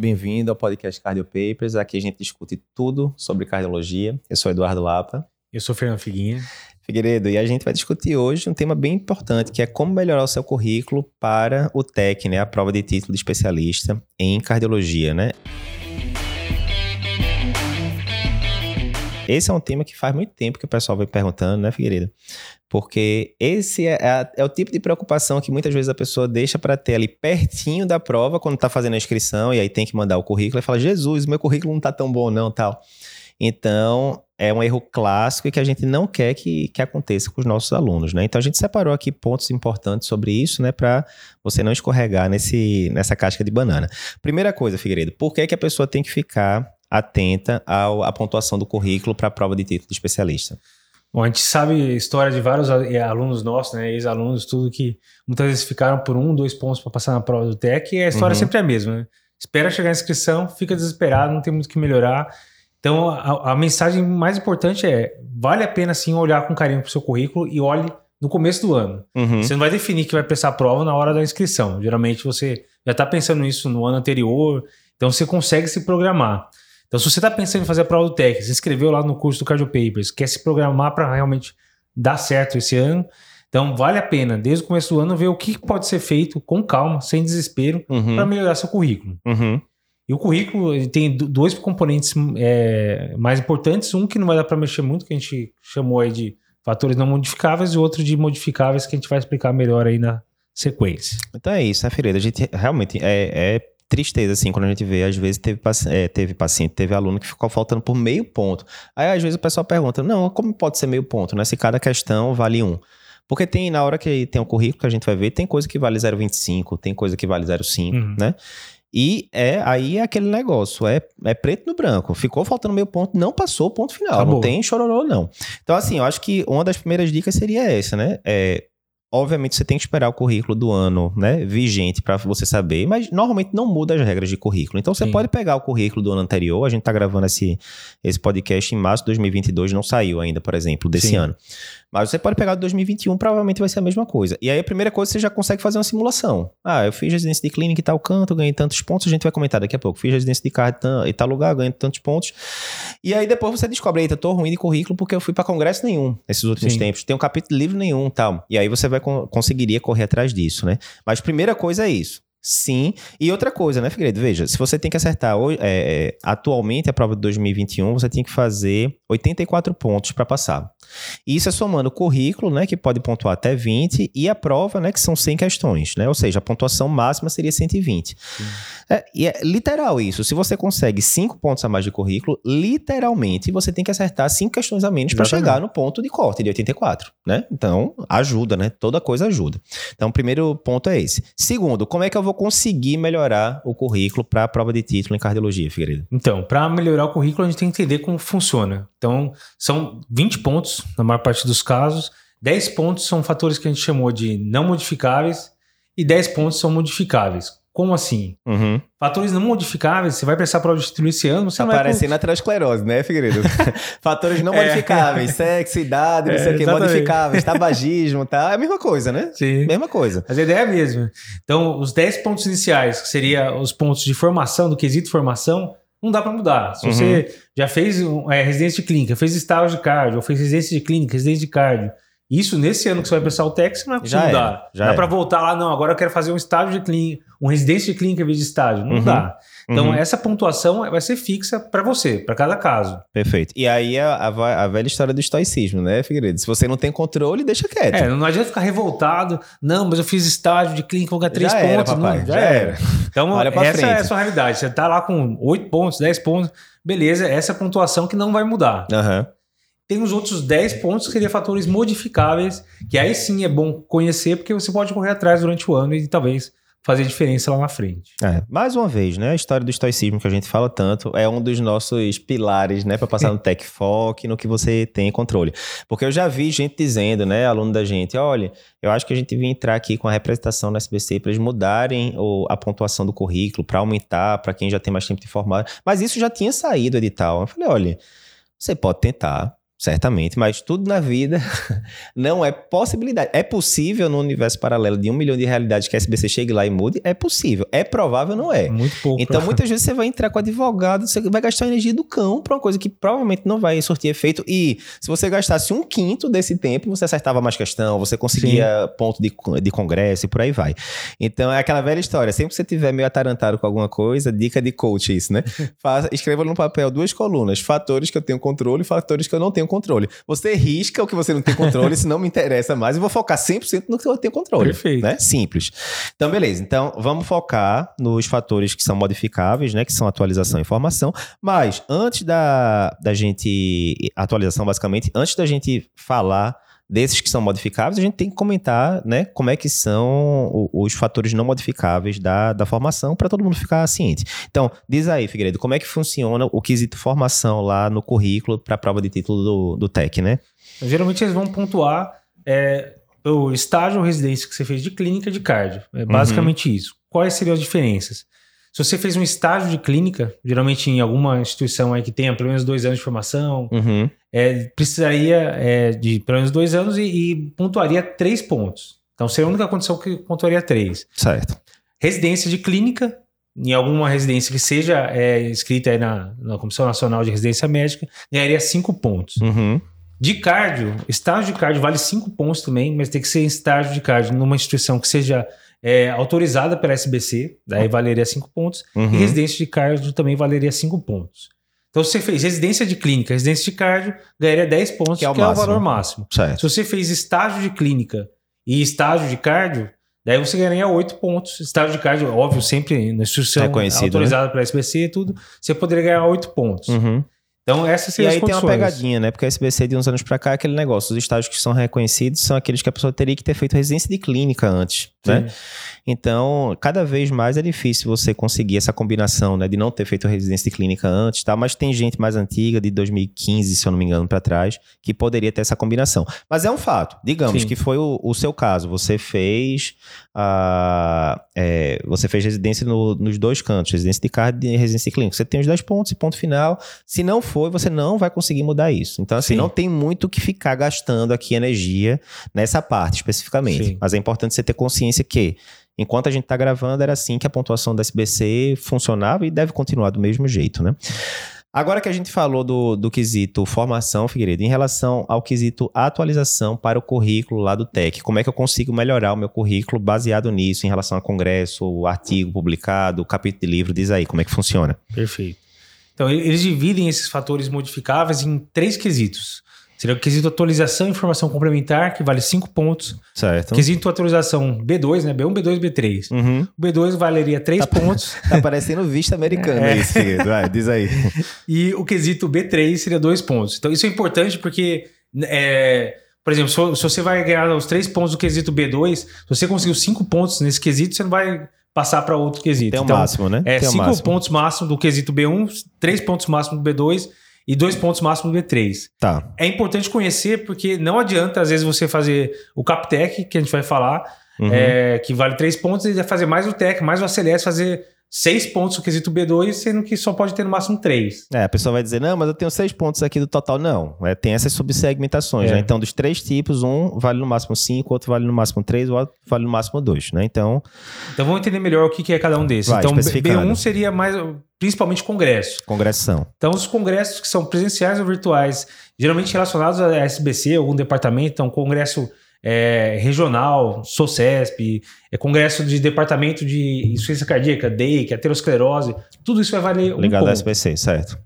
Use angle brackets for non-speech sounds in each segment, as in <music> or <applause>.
Bem-vindo ao podcast Cardio Papers. Aqui a gente discute tudo sobre cardiologia. Eu sou Eduardo Lapa. Eu sou Fernando Figuinha. Figueiredo, e a gente vai discutir hoje um tema bem importante, que é como melhorar o seu currículo para o TEC, né, a prova de título de especialista em cardiologia, né? Esse é um tema que faz muito tempo que o pessoal vem perguntando, né, Figueiredo? Porque esse é, é, o tipo de preocupação que muitas vezes a pessoa deixa para ter ali pertinho da prova, quando está fazendo a inscrição, e aí tem que mandar o currículo, e fala, Jesus, meu currículo não está tão bom não, tal. Então, é um erro clássico e que a gente não quer que, que aconteça com os nossos alunos, né? Então, a gente separou aqui pontos importantes sobre isso, né? Para você não escorregar nesse, nessa casca de banana. Primeira coisa, Figueiredo, por que, que a pessoa tem que ficar atenta ao, à pontuação do currículo para a prova de título de especialista. Bom, a gente sabe história de vários alunos nossos, né, ex-alunos, tudo que muitas vezes ficaram por um, dois pontos para passar na prova do TEC e a história uhum. sempre é a mesma. Né? Espera chegar a inscrição, fica desesperado, não tem muito o que melhorar. Então, a, a, mensagem mais importante é: vale a pena sim olhar com carinho para o seu currículo e olhe no começo do ano. Uhum. Você não vai definir que vai prestar a prova na hora da inscrição. Geralmente você já está pensando nisso no ano anterior, então você consegue se programar. Então, se você está pensando em fazer a prova do TEC, se inscreveu lá no curso do Cardio Papers, quer se programar para realmente dar certo esse ano, então vale a pena, desde o começo do ano, ver o que pode ser feito com calma, sem desespero, uhum. para melhorar seu currículo. Uhum. E o currículo tem dois componentes é, mais importantes. Um que não vai dar para mexer muito, que a gente chamou aí de fatores não modificáveis, e outro de modificáveis, que a gente vai explicar melhor aí na sequência. Então é isso, né, Ferreira? A gente realmente é, é tristeza, assim, quando a gente vê, às vezes teve, é, teve paciente, teve aluno que ficou faltando por meio ponto. Aí, às vezes, o pessoal pergunta, não, como pode ser meio ponto, né? Se cada questão vale um. Porque tem, na hora que tem o um currículo que a gente vai ver, tem coisa que vale 0,25, tem coisa que vale 0,5, uhum. né? E é aí é aquele negócio, é, é preto no branco. Ficou faltando meio ponto, não passou o ponto final. Acabou. Não tem chororô, não. Então, assim, eu acho que uma das primeiras dicas seria essa, né? É, Obviamente você tem que esperar o currículo do ano, né, vigente para você saber, mas normalmente não muda as regras de currículo. Então você Sim. pode pegar o currículo do ano anterior, a gente está gravando esse, esse podcast em março de 2022, não saiu ainda, por exemplo, desse Sim. ano. Mas você pode pegar o 2021, provavelmente vai ser a mesma coisa. E aí a primeira coisa você já consegue fazer uma simulação. Ah, eu fiz residência de clínica em tal canto, ganhei tantos pontos, a gente vai comentar daqui a pouco. Fiz residência de carro em tal lugar, ganhei tantos pontos. E aí depois você descobre, eita, tô ruim de currículo porque eu fui para congresso nenhum nesses últimos Sim. tempos. Tem um capítulo livre nenhum, tal. E aí você vai conseguiria correr atrás disso, né? Mas primeira coisa é isso. Sim. E outra coisa, né, Figueiredo? Veja, se você tem que acertar é, é, atualmente a prova de 2021, você tem que fazer 84 pontos para passar. Isso é somando o currículo, né, que pode pontuar até 20, e a prova, né, que são 100 questões, né? Ou seja, a pontuação máxima seria 120. É, e é literal isso. Se você consegue 5 pontos a mais de currículo, literalmente você tem que acertar 5 questões a menos para chegar no ponto de corte de 84, né? Então, ajuda, né? Toda coisa ajuda. Então, o primeiro ponto é esse. Segundo, como é que eu vou vou conseguir melhorar o currículo para a prova de título em cardiologia, Figueiredo? Então, para melhorar o currículo, a gente tem que entender como funciona. Então, são 20 pontos na maior parte dos casos. 10 pontos são fatores que a gente chamou de não modificáveis e 10 pontos são modificáveis. Como assim? Uhum. Fatores não modificáveis, você vai prestar prova de título esse ano, você tá parecendo aterosclerose, né, Figueiredo? <laughs> Fatores não é. modificáveis, sexo, idade, não é, sei o que, modificáveis, tabagismo, <laughs> tá? É a mesma coisa, né? Sim. Mesma coisa. Mas a ideia é a mesma. Então, os 10 pontos iniciais, que seria os pontos de formação, do quesito formação, não dá para mudar. Se uhum. você já fez é, residência de clínica, fez estágio de cardio, ou fez residência de clínica, residência de cardio, isso nesse ano que você vai prestar o TEC, não é possível mudar. Já não é para voltar lá, não, agora eu quero fazer um estágio de clínica, um residência de clínica em vez de estágio. Não uhum. dá. Então, uhum. essa pontuação vai ser fixa para você, para cada caso. Perfeito. E aí a, a, a, velha história do estoicismo, né, Figueiredo? Se você não tem controle, deixa quieto. É, não adianta ficar revoltado. Não, mas eu fiz estágio de clínica, vou ganhar três já pontos. Era, papai, não, já, já era. era. Então, <laughs> Olha essa frente. é a sua realidade. Você tá lá com oito pontos, dez pontos, beleza, essa é a pontuação que não vai mudar. Aham. Uhum. Tem os outros 10 pontos que seriam fatores modificáveis, que aí sim é bom conhecer, porque você pode correr atrás durante o ano e talvez fazer diferença lá na frente. É, mais uma vez, né? A história do estoicismo que a gente fala tanto é um dos nossos pilares, né? Para passar no <laughs> Tech Foc, no que você tem controle. Porque eu já vi gente dizendo, né? Aluno da gente, olha, eu acho que a gente devia entrar aqui com a representação na SBC para eles mudarem o, a pontuação do currículo, para aumentar, para quem já tem mais tempo de formar. Mas isso já tinha saído edital. Eu falei, olha, você pode tentar, certamente, mas tudo na vida <laughs> não é possibilidade. É possível no universo paralelo de um milhão de realidades que a SBC chegue lá e mude? É possível. É provável, não é? Muito pouco. Então, muitas <laughs> vezes você vai entrar com advogado, você vai gastar energia do cão para uma coisa que provavelmente não vai surtir efeito. E se você gastasse um quinto desse tempo, você acertava mais questão, você conseguia Sim. ponto de, de congresso e por aí vai. Então, é aquela velha história. Sempre que você tiver meio atarantado com alguma coisa, dica de coach isso, né? <laughs> Faça, escreva no papel duas colunas, fatores que eu tenho controle e fatores que eu não tenho controle. Você risca o que você não tem controle, se não me interessa mais, e vou focar 100% no que eu tenho controle. Perfeito. Né? Simples. Então, beleza. Então, vamos focar nos fatores que são modificáveis, né? Que são atualização e informação. Mas, antes da, da gente... Atualização, basicamente, antes da gente falar desses que são modificáveis, a gente tem que comentar né, como é que são os fatores não modificáveis da, da formação para todo mundo ficar ciente. Então, diz aí, Figueiredo, como é que funciona o quesito formação lá no currículo para a prova de título do, do TEC, né? Geralmente eles vão pontuar é, o estágio ou residência que você fez de clínica de cardio. É basicamente uhum. isso. Quais seriam as diferenças? Se você fez um estágio de clínica, geralmente em alguma instituição aí que tenha pelo menos dois anos de formação, uhum. é, precisaria é, de pelo menos dois anos e, e, pontuaria três pontos. Então seria a única condição que pontuaria três. Certo. Residência de clínica, em alguma residência que seja é, escrita aí na, na Comissão Nacional de Residência Médica, ganharia cinco pontos. Uhum. De cardio, estágio de cardio vale cinco pontos também, mas tem que ser estágio de cardio numa instituição que seja é, autorizada pela SBC, daí valeria 5 pontos, uhum. e residência de cardio também valeria 5 pontos. Então, se você fez residência de clínica, residência de cardio, ganharia 10 pontos, que é o, que é o valor máximo. Certo. Se você fez estágio de clínica e estágio de cardio, daí você ganharia 8 pontos. Estágio de cardio, óbvio, sempre na instituição autorizada né? pela SBC e tudo, você poderia ganhar 8 pontos. Uhum. Então, essa seria E aí tem uma pegadinha, né? Porque a SBC de uns anos para cá é aquele negócio. Os estágios que são reconhecidos são aqueles que a pessoa teria que ter feito residência de clínica antes, Sim. né? Então, cada vez mais é difícil você conseguir essa combinação, né? De não ter feito residência de clínica antes, tá? Mas tem gente mais antiga, de 2015, se eu não me engano, para trás, que poderia ter essa combinação. Mas é um fato. Digamos Sim. que foi o, o, seu caso. Você fez a... É, você fez residência no, nos dois cantos, residência de cardio e residência de clínica. Você tem os 10 pontos e ponto final. Se não for, você não vai conseguir mudar isso. Então, assim, Sim. não tem muito que ficar gastando aqui energia nessa parte especificamente. Sim. Mas é importante você ter consciência que Enquanto a gente está gravando, era assim que a pontuação da SBC funcionava e deve continuar do mesmo jeito, né? Agora que a gente falou do, do quesito formação, Figueiredo, em relação ao quesito atualização para o currículo lá do TEC, como é que eu consigo melhorar o meu currículo baseado nisso, em relação a congresso, artigo publicado, capítulo de livro, diz aí, como é que funciona? Perfeito. Então, eles dividem esses fatores modificáveis em três quesitos. Seria o quesito atualização e informação complementar, que vale 5 pontos. Certo. Quesito atualização B2, né? B1, B2, B3. Uhum. O B2 valeria 3 tá, pontos. <laughs> Tá parecendo vista americana é. isso, Vai, diz aí. <laughs> E o quesito B3 seria 2 pontos. Então isso é importante porque, é, por exemplo, se, se você vai ganhar os 3 pontos do quesito B2, se você conseguiu 5 pontos nesse quesito, você não vai passar para outro quesito. Tem o então, máximo, né? É 5 pontos máximo do quesito B1, 3 pontos máximo do B2 e dois pontos máximos do B3. Tá. É importante conhecer porque não adianta, às vezes, você fazer o Captec, que a gente vai falar, uhum. é, que vale três pontos, e fazer mais o TEC, mais o ACLS, fazer seis pontos no quesito B2, sendo que só pode ter no máximo três. É, a pessoa vai dizer, não, mas eu tenho seis pontos aqui do total. Não, é, tem essas subsegmentações, é. né? Então, dos três tipos, um vale no máximo cinco, outro vale no máximo três, o outro vale no máximo dois, né? Então... Então, vamos entender melhor o que é cada um desses. Vai, então, B1 seria mais, principalmente congresso. Congressão. Então, os congressos que são presenciais ou virtuais, geralmente relacionados à SBC, algum departamento, então, congresso é, regional, SOCESP, é congresso de departamento de insuficiência cardíaca, DEIC, aterosclerose, tudo isso vai valer um Ligado ao SPC, certo.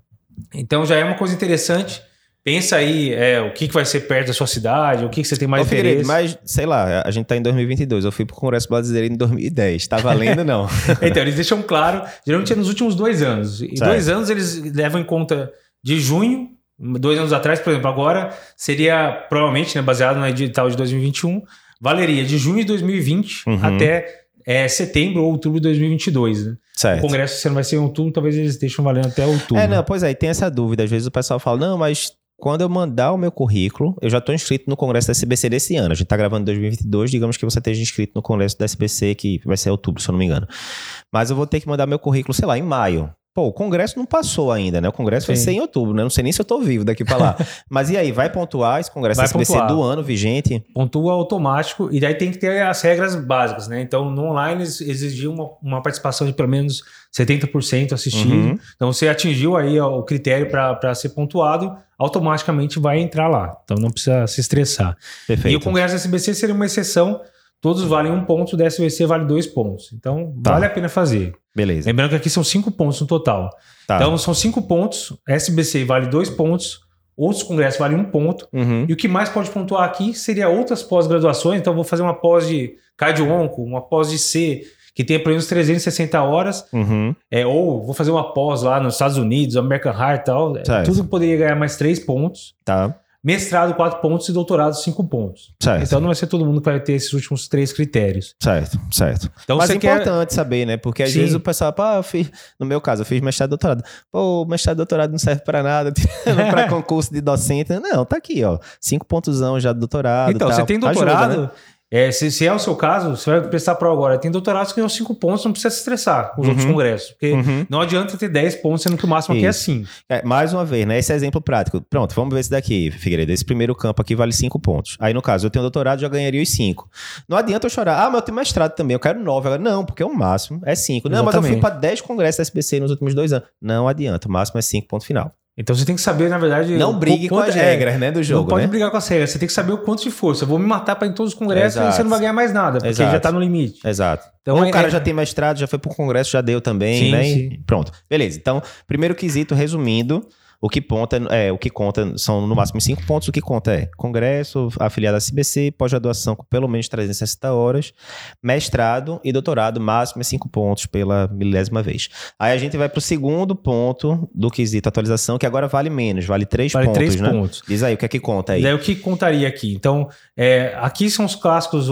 Então já é uma coisa interessante. Pensa aí é, o que, que vai ser perto da sua cidade, o que, que você tem mais Ô, interesse. Figueiredo, mas, sei lá, a gente está em 2022, eu fui para o Congresso Brasileiro em 2010, tá valendo não? <laughs> então, eles deixam claro, geralmente é nos últimos dois anos. E certo. dois anos eles levam em conta de junho dois anos atrás, por exemplo, agora seria provavelmente, né, baseado no edital de 2021, valeria de junho de 2020 uhum. até é, setembro ou outubro de 2022. Né? Certo. O congresso, se não vai ser em outubro, talvez eles deixem valendo até outubro. É, não, pois é, tem essa dúvida. Às vezes o pessoal fala, não, mas quando eu mandar o meu currículo, eu já estou inscrito no congresso da SBC desse ano. A gente está gravando em 2022, digamos que você esteja inscrito no congresso da SBC, que vai ser outubro, se eu não me engano. Mas eu vou ter que mandar meu currículo, sei lá, em maio. Pô, o Congresso não passou ainda, né? O Congresso Sim. vai ser em outubro, né? Não sei nem se eu tô vivo daqui para lá. <laughs> Mas e aí, vai pontuar esse Congresso vai SBC pontuar. do ano vigente? Pontua automático e daí tem que ter as regras básicas, né? Então, no online exigiu uma, uma participação de pelo menos 70% assistido. Uhum. Então, você atingiu aí o critério para ser pontuado, automaticamente vai entrar lá. Então, não precisa se estressar. Perfeito. E o Congresso SBC seria uma exceção Todos valem um ponto, o da SBC vale dois pontos. Então, tá. vale a pena fazer. Beleza. Lembrando que aqui são cinco pontos no total. Tá. Então, são cinco pontos, SBC vale dois pontos, outros congressos valem um ponto. Uhum. E o que mais pode pontuar aqui seria outras pós-graduações. Então, vou fazer uma pós de cardio-onco, uma pós de C, que tenha pelo menos 360 horas. Uhum. É, ou vou fazer uma pós lá nos Estados Unidos, American Heart e tal. Certo. Tudo poderia ganhar mais três pontos. Tá mestrado 4 pontos e doutorado 5 pontos. Certo. Então não vai ser todo mundo que vai ter esses últimos três critérios. Certo, certo. Então, Mas é importante quer... saber, né? Porque às Sim. vezes o pessoal, pô, eu fiz, no meu caso, eu fiz mestrado e doutorado. Pô, mestrado e doutorado não serve para nada, <laughs> para <laughs> concurso de docente. Não, tá aqui, ó. 5 pontos já do doutorado. Então, tal. você tem doutorado, Ajuda, né? É, se, se, é o seu caso, você vai prestar prova agora. Tem doutorados que ganham 5 pontos, não precisa se estressar com os uhum. outros congressos. Porque uhum. não adianta ter 10 pontos, sendo que o máximo Isso. aqui é 5. É, mais uma vez, né? Esse é exemplo prático. Pronto, vamos ver esse daqui, Figueiredo. Esse primeiro campo aqui vale 5 pontos. Aí, no caso, eu tenho doutorado, já ganharia os 5. Não adianta eu chorar. Ah, mas eu tenho mestrado também, eu quero 9. Agora, não, porque o máximo é 5. Não, mas eu fui para 10 congressos da SBC nos últimos dois anos. Não adianta, o máximo é 5, ponto final. Então você tem que saber, na verdade. Não brigue com as é, regras, né, do jogo. Não pode né? brigar com as regras. Você tem que saber o quanto de força. Eu vou me matar para em todos os congressos Exato. e você não vai ganhar mais nada, porque Exato. já tá no limite. Exato. Então, Ou é, o cara é... já tem mestrado, já foi pro congresso, já deu também, sim, né? Sim. Pronto. Beleza. Então, primeiro quesito, resumindo. O que, ponta, é, o que conta são no máximo cinco pontos. O que conta é congresso, afiliado à CBC, pós-graduação com pelo menos 360 horas, mestrado e doutorado, máximo é cinco pontos pela milésima vez. Aí a gente vai para o segundo ponto do quesito atualização, que agora vale menos, vale três vale pontos. Três né? pontos. Diz aí, o que é que conta aí? O que contaria aqui? Então, é, aqui são os clássicos,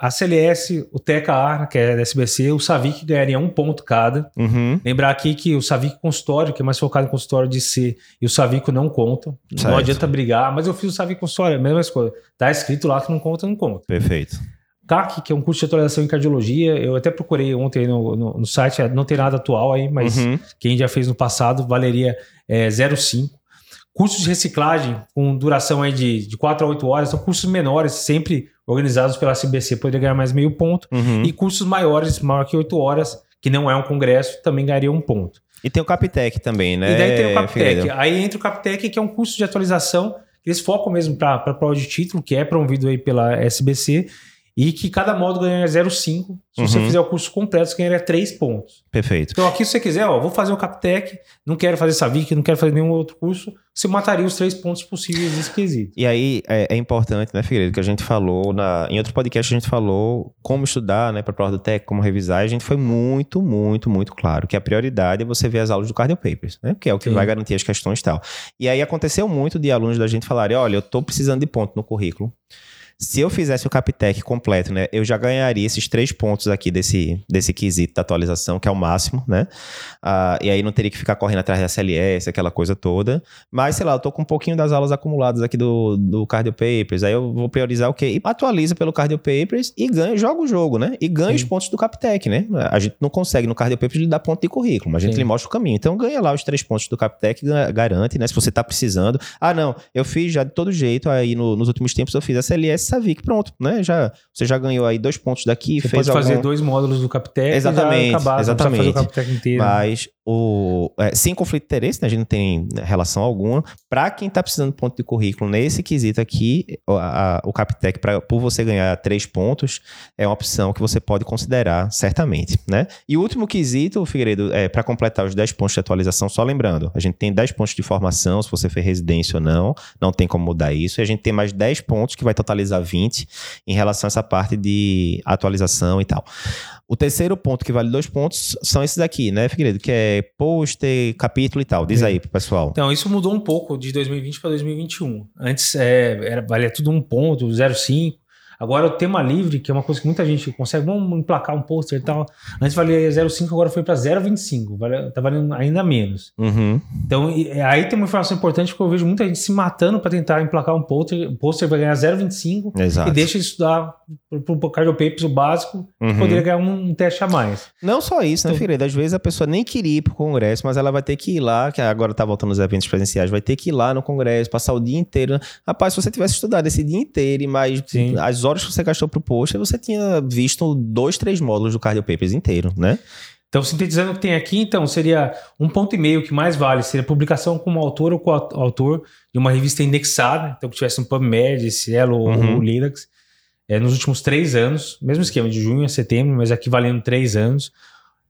a, CLS, o TKA, que é da SBC, o Savic ganharia um ponto cada. Uhum. Lembrar aqui que o Savic consultório, que é mais focado em consultório de C, e o Savico não conta. Certo. Não adianta brigar, mas eu fiz o Savico consultório, a mesma coisa. Tá escrito lá que não conta, não conta. Perfeito. CAC, que é um curso de atualização em cardiologia, eu até procurei ontem no, no, no site, não tem nada atual aí, mas uhum. quem já fez no passado valeria é, 0,5 cursos de reciclagem com duração aí de, de 4 a 8 horas, são cursos menores, sempre organizados pela CBC, poderia ganhar mais meio ponto. Uhum. E cursos maiores, maior que 8 horas, que não é um congresso, também ganharia um ponto. E tem o Capitec também, né? E daí tem o Capitec. Aí entra o Capitec, que é um curso de atualização, eles focam mesmo para a prova de título, que é promovido aí pela SBC, e que cada módulo ganha 0,5. Se uhum. você fizer o curso completo, você ganharia 3 pontos. Perfeito. Então aqui, se você quiser, ó, vou fazer o Captec, não quero fazer Savic, não quero fazer nenhum outro curso, você mataria os três pontos possíveis nesse quesito. E aí é, é, importante, né, Figueiredo, que a gente falou, na, em outro podcast a gente falou como estudar, né, para a prova do TEC, como revisar, e a gente foi muito, muito, muito claro que a prioridade é você ver as aulas do Cardio Papers, né, que é o que Sim. vai garantir as questões e tal. E aí aconteceu muito de alunos da gente falarem, olha, eu estou precisando de ponto no currículo, se eu fizesse o Captec completo, né, eu já ganharia esses três pontos aqui desse, desse quesito da atualização, que é o máximo, né? Ah, e aí não teria que ficar correndo atrás da CLS, aquela coisa toda. Mas, sei lá, eu tô com um pouquinho das aulas acumuladas aqui do, do Cardio Papers, aí eu vou priorizar o quê? E atualiza pelo Cardio Papers e ganha, joga o jogo, né? E ganha Sim. os pontos do Captec, né? A gente não consegue no Cardio Papers lhe dar ponto de currículo, mas a gente Sim. lhe mostra o caminho. Então ganha lá os três pontos do Captec, garante, né? Se você tá precisando. Ah, não, eu fiz já de todo jeito, aí no, nos últimos tempos eu fiz a CLS Savic, pronto, né? Já, você já ganhou aí dois pontos daqui, você fez pode fazer dois módulos do Captec exatamente, e acabar, exatamente. fazer o inteiro. Mas o, é, sem conflito de interesse, né? a gente não tem relação alguma. Para quem está precisando de ponto de currículo nesse quesito aqui, a, a, o Captec, pra, por você ganhar três pontos, é uma opção que você pode considerar, certamente. Né? E o último quesito, Figueiredo, é para completar os 10 pontos de atualização, só lembrando, a gente tem 10 pontos de formação, se você fez residência ou não, não tem como mudar isso. E a gente tem mais 10 pontos que vai totalizar 20 em relação a essa parte de atualização e tal. O terceiro ponto que vale dois pontos são esses aqui, né, Figueiredo? Que é pôster, capítulo e tal. Diz é. aí pro pessoal. Então, isso mudou um pouco de 2020 para 2021. Antes é, era, valia tudo um ponto, 0,5. Agora o tema livre, que é uma coisa que muita gente consegue, vamos emplacar um pôster e tal. Antes valia 0,5, agora foi para 0,25. Vale, tá valendo ainda menos. Uhum. Então, e, aí tem uma informação importante porque eu vejo muita gente se matando para tentar emplacar um pôster. O pôster vai ganhar 0,25 Exato. e deixa de estudar pro, pro Cardio Papers o básico, Uhum. poderia ganhar um, um teste a mais. Não só isso, né, Então- Figueiredo? Às vezes a pessoa nem queria ir pro congresso, mas ela vai ter que ir lá, que agora tá voltando os eventos presenciais, vai ter que ir lá no congresso, passar o dia inteiro. Rapaz, se você tivesse estudado esse dia inteiro e mais Sim. as horas que você gastou pro post, você tinha visto dois, três módulos do Cardio Papers inteiro, né? Então, sintetizando o que tem aqui, então, seria um ponto e meio que mais vale, seria publicação como autor ou coautor de uma revista indexada, então que tivesse um PubMed, Cielo Uhum. ou Linux, é, nos últimos três anos, mesmo esquema, de junho a setembro, mas aqui valendo três anos.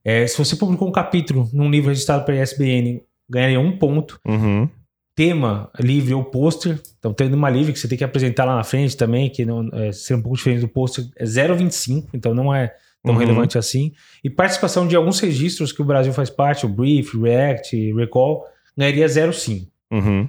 É, se você publicou um capítulo num livro registrado pela ISBN, ganharia um ponto. Uhum. Tema livre ou pôster, então tendo uma livre que você tem que apresentar lá na frente também, que não é, ser um pouco diferente do pôster, é 0,25, então não é tão Uhum. relevante assim. E participação de alguns registros que o Brasil faz parte, o Brief, React, Recall, ganharia 0,5, Uhum.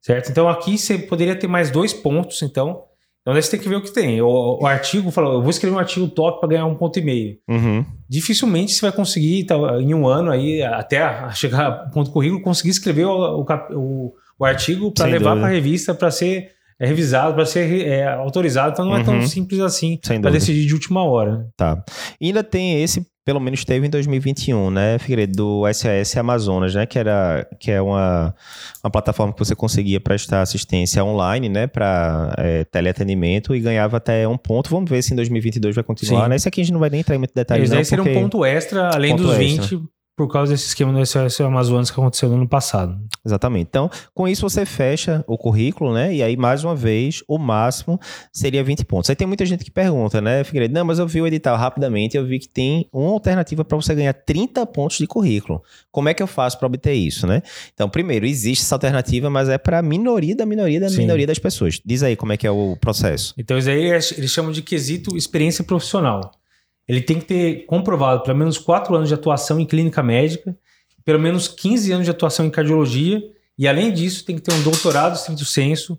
certo? Então aqui você poderia ter mais dois pontos, então. Então daí você tem que ver o que tem. O, o artigo falou, eu vou escrever um artigo top para ganhar um ponto e meio. Uhum. Dificilmente você vai conseguir, em um ano aí, até chegar ao ponto currículo, conseguir escrever o, o- o artigo para levar para a revista para ser é, revisado, para ser é, autorizado. Então não é tão Uhum. simples assim para decidir de última hora. Tá. E ainda tem esse, pelo menos teve em 2021, né, Figueiredo, do SAS Amazonas, né, que era que é uma, uma plataforma que você conseguia prestar assistência online, né, para teleatendimento e ganhava até um ponto. Vamos ver se em 2022 vai continuar, Sim. né? Esse aqui a gente não vai nem entrar em muito detalhe, Esse não, seria um ponto extra, além Ponto dos extra. 20, por causa desse esquema do SOS Amazonas que aconteceu no ano passado. Exatamente. Então, com isso você fecha o currículo, né? E aí, mais uma vez, o máximo seria 20 pontos. Aí tem muita gente que pergunta, né, Figueiredo? Não, mas eu vi o edital rapidamente, eu vi que tem uma alternativa para você ganhar 30 pontos de currículo. Como é que eu faço para obter isso, né? Então, primeiro, existe essa alternativa, mas é para a minoria da minoria da Sim. minoria das pessoas. Diz aí como é que é o processo. Então, isso aí eles eles chamam de quesito experiência profissional. Ele tem que ter comprovado pelo menos 4 anos de atuação em clínica médica, pelo menos 15 anos de atuação em cardiologia, e além disso, tem que ter um doutorado estrito senso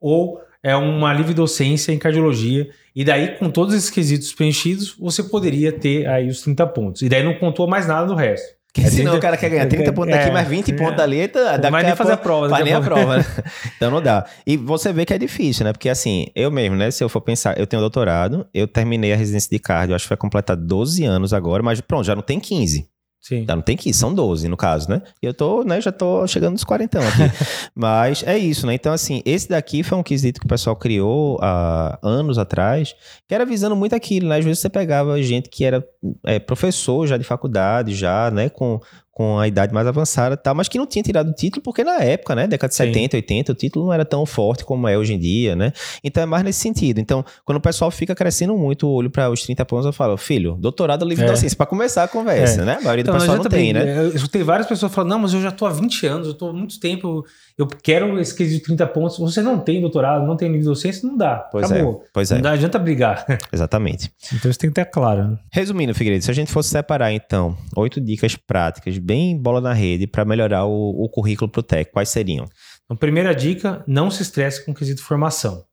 ou é uma livre docência em cardiologia. E daí, com todos esses quesitos preenchidos, você poderia ter aí os 30 pontos. E daí não pontua mais nada do resto. Porque É senão 30 o cara quer ganhar 30 pontos daqui, é, mais 20 é. pontos dali, tá, Não vai nem fazer a prova. Vai daqui nem a prova, né? <laughs> Então não dá. E você vê que é difícil, né? Porque assim, eu mesmo, né? Se eu for pensar, eu tenho doutorado, eu terminei a residência de cardio, acho que vai completar 12 anos agora, mas pronto, já não tem 15. Sim. Não tem 15, são 12 no caso, né? E eu tô, né, já tô chegando nos 40 aqui. <laughs> Mas é isso, né? Então, assim, esse daqui foi um quesito que o pessoal criou há anos atrás, que era visando muito aquilo, né? Às vezes você pegava gente que era é, professor já de faculdade, já, né, com, com a idade mais avançada tal, mas que não tinha tirado o título, porque na época, né, década de Sim. 70, 80, o título não era tão forte como é hoje em dia, né? Então é mais nesse sentido. Então, quando o pessoal fica crescendo muito o olho para os 30 pontos, eu falo, filho, doutorado livre É. docência, para começar a conversa, É. né? A maioria do Então, pessoal nós não já tem, também, né? Eu escutei várias pessoas falando, não, mas eu já tô há 20 anos, eu tô há muito tempo, eu quero esse quesito de 30 pontos. Você não tem doutorado, não tem nível de docência, não dá. Pois Acabou. é, pois é, Não dá, adianta brigar. <laughs> exatamente. Então isso tem que ter claro. né? Resumindo, Figueiredo, se a gente fosse separar, então, oito dicas práticas, bem bola na rede, para melhorar o, o currículo pro TEC, quais seriam? Então, primeira dica, não se estresse com o quesito formação.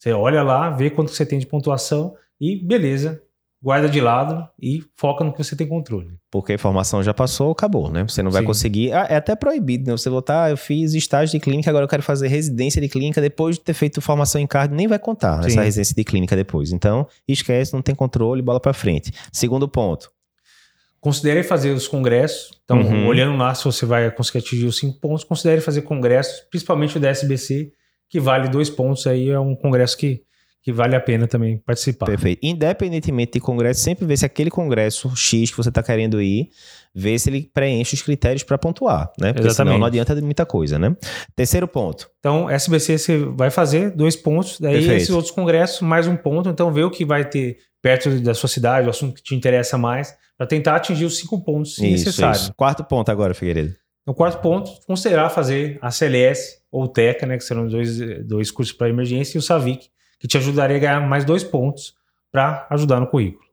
Você olha lá, vê quanto você tem de pontuação e beleza, guarda de lado e foca no que você tem controle. Porque a formação já passou, acabou, né? Você não vai Sim. conseguir. Ah, é até proibido, né? Você botar, ah, eu fiz estágio de clínica, agora eu quero fazer residência de clínica depois de ter feito formação em cardio, nem vai contar Sim. essa residência de clínica depois. Então, esquece, não tem controle, bola para frente. Segundo ponto. Considere fazer os congressos. Então, Uhum. olhando lá se você vai conseguir atingir os cinco pontos, considere fazer congressos, principalmente o da SBC, que vale dois pontos aí, é um congresso que, que vale a pena também participar. Perfeito. Independentemente de congresso, sempre vê se aquele congresso X que você está querendo ir, vê se ele preenche os critérios para pontuar, né? Porque senão Exatamente. não adianta de muita coisa, né? Terceiro ponto. Então, SBC você vai fazer dois pontos, daí Perfeito. esses outros congressos, mais um ponto. Então, vê o que vai ter perto da sua cidade, o assunto que te interessa mais, para tentar atingir os cinco pontos se necessário. Quarto ponto agora, Figueiredo. No quarto ponto, considerar fazer a CLS ou TECA, né, que serão dois, dois cursos para emergência, e o SAVIC, que te ajudaria a ganhar mais dois pontos para ajudar no currículo.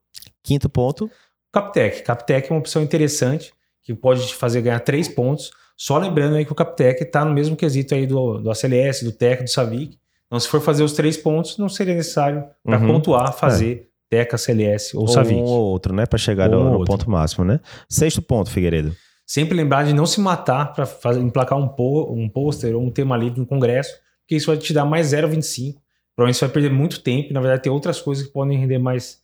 Quinto ponto. Captec. Captec é uma opção interessante que pode te fazer ganhar três pontos. Só lembrando aí que o Captec está no mesmo quesito aí do, do ACLS, do TEC, do SAVIC. Então, se for fazer os três pontos, não seria necessário, para uhum. pontuar, fazer é. DECA, CLS ou, ou SAVIC. Um ou outro, né? Para chegar no, no ponto máximo, né? Sexto ponto, Figueiredo. Sempre lembrar de não se matar para emplacar um, po, um pôster ou um tema livre no congresso, porque isso vai te dar mais 0,25. Provavelmente você vai perder muito tempo e, na verdade, tem outras coisas que podem render mais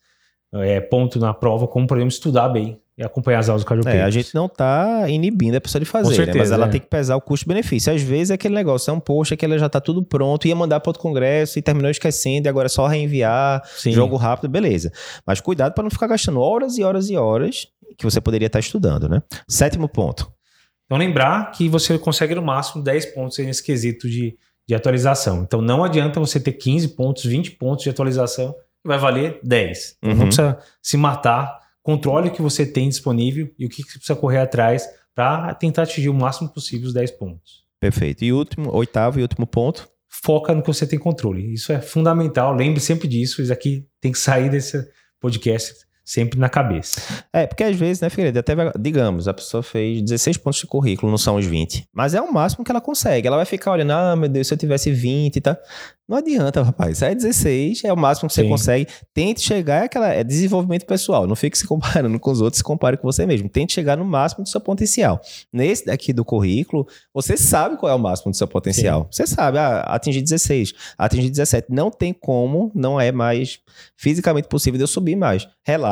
é, ponto na prova, como, por exemplo, estudar bem e acompanhar as aulas do cardiopeitos. É, a gente não está inibindo a pessoa de fazer, certeza, né? mas ela é. tem que pesar o custo-benefício. Às vezes é aquele negócio, é um post que ela já está tudo pronto, ia mandar para outro congresso e terminou esquecendo, e agora é só reenviar, Sim. jogo rápido, beleza. Mas cuidado para não ficar gastando horas e horas e horas que você poderia estar tá estudando, né? Sétimo ponto. Então lembrar que você consegue no máximo 10 pontos nesse quesito de, de atualização. Então não adianta você ter 15 pontos, 20 pontos de atualização, que vai valer 10. Então uhum. não precisa se matar controle o que você tem disponível e o que você precisa correr atrás para tentar atingir o máximo possível os 10 pontos. Perfeito. E último, oitavo e último ponto? Foca no que você tem controle. Isso é fundamental. Lembre sempre disso. Isso aqui tem que sair desse podcast sempre na cabeça. É, porque às vezes, né, Figueiredo, até, digamos, a pessoa fez 16 pontos de currículo, não são os 20, mas é o máximo que ela consegue. Ela vai ficar olhando, ah, meu Deus, se eu tivesse 20 e tá. Não adianta, rapaz. É 16, é o máximo que Sim. você consegue. Tente chegar, é, aquela, é desenvolvimento pessoal. Não fique se comparando <laughs> com os outros, se compare com você mesmo. Tente chegar no máximo do seu potencial. Nesse daqui do currículo, você sabe qual é o máximo do seu potencial. Sim. Você sabe, ah, atingir 16, atingir 17. Não tem como, não é mais fisicamente possível de eu subir mais.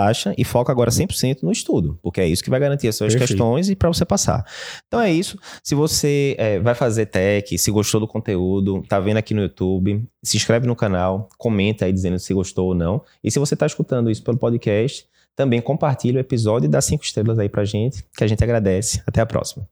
Relaxa e foca agora 100% no estudo, porque é isso que vai garantir as suas Perfeito. questões e para você passar. Então é isso. Se você é, vai fazer tech, se gostou do conteúdo, tá vendo aqui no YouTube, se inscreve no canal, comenta aí dizendo se gostou ou não. E se você está escutando isso pelo podcast, também compartilha o episódio e dá cinco estrelas aí pra gente, que a gente agradece. Até a próxima.